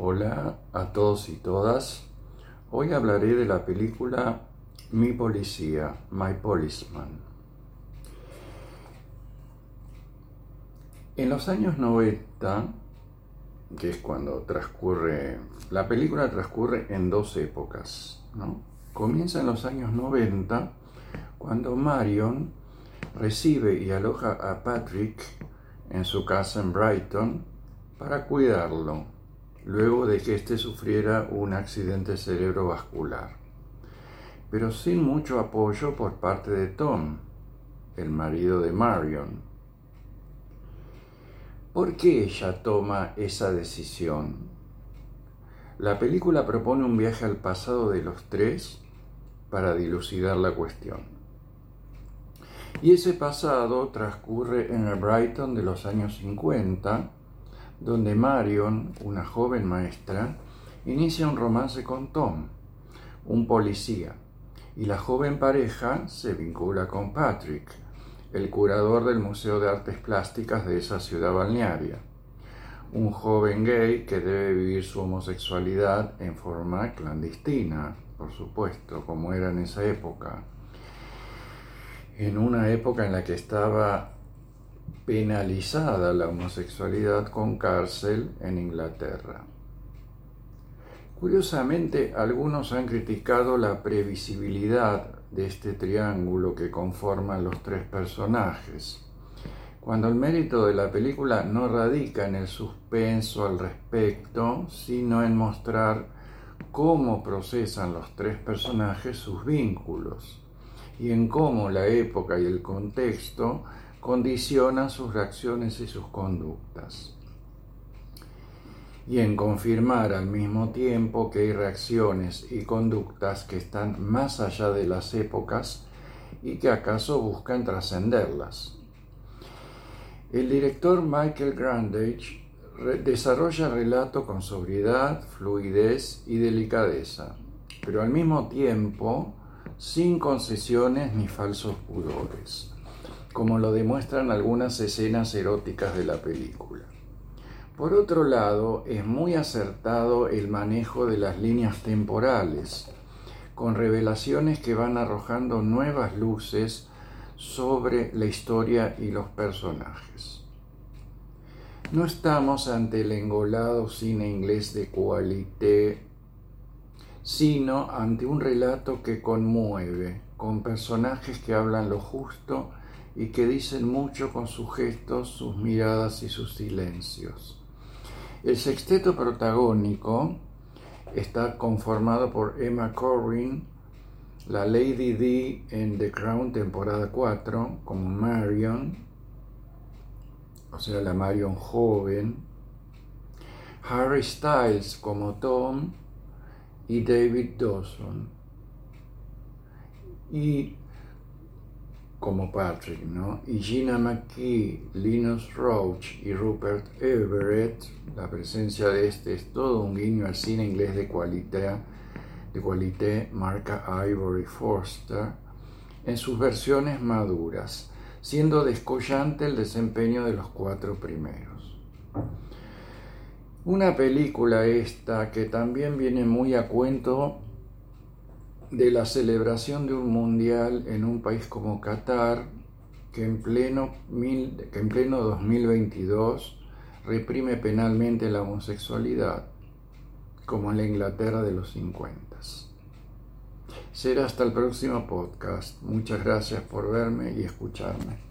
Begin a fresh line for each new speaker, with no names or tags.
Hola a todos y todas. Hoy hablaré de la película Mi Policía, My Policeman. En los años 90, que es cuando transcurre, la película transcurre en dos épocas. Comienza en los años 90, cuando Marion recibe y aloja a Patrick en su casa en Brighton para cuidarlo luego de que éste sufriera un accidente cerebrovascular, pero sin mucho apoyo por parte de Tom, el marido de Marion. ¿Por qué ella toma esa decisión? La película propone un viaje al pasado de los tres para dilucidar la cuestión. Y ese pasado transcurre en el Brighton de los años 50, donde Marion, una joven maestra, inicia un romance con Tom, un policía, y la joven pareja se vincula con Patrick, el curador del Museo de Artes Plásticas de esa ciudad balnearia, un joven gay que debe vivir su homosexualidad en forma clandestina, por supuesto, como era en esa época, en una época en la que estaba penalizada la homosexualidad con cárcel en Inglaterra. Curiosamente, algunos han criticado la previsibilidad de este triángulo que conforman los tres personajes, cuando el mérito de la película no radica en el suspenso al respecto, sino en mostrar cómo procesan los tres personajes sus vínculos y en cómo la época y el contexto condicionan sus reacciones y sus conductas. Y en confirmar al mismo tiempo que hay reacciones y conductas que están más allá de las épocas y que acaso buscan trascenderlas. El director Michael Grandage desarrolla el relato con sobriedad, fluidez y delicadeza, pero al mismo tiempo sin concesiones ni falsos pudores como lo demuestran algunas escenas eróticas de la película. Por otro lado, es muy acertado el manejo de las líneas temporales, con revelaciones que van arrojando nuevas luces sobre la historia y los personajes. No estamos ante el engolado cine inglés de cualité, sino ante un relato que conmueve, con personajes que hablan lo justo y que dicen mucho con sus gestos, sus miradas y sus silencios. El sexteto protagónico está conformado por Emma Corrin, la Lady D en The Crown temporada 4, como Marion, o sea, la Marion joven, Harry Styles como Tom y David Dawson. Y como Patrick, ¿no? Y Gina McKee, Linus Roach y Rupert Everett, la presencia de este es todo un guiño al cine inglés de cualité, de qualité marca Ivory Forster, en sus versiones maduras, siendo descollante el desempeño de los cuatro primeros. Una película esta que también viene muy a cuento de la celebración de un mundial en un país como Qatar, que en pleno, que en pleno 2022 reprime penalmente la homosexualidad, como en la Inglaterra de los 50. Será hasta el próximo podcast. Muchas gracias por verme y escucharme.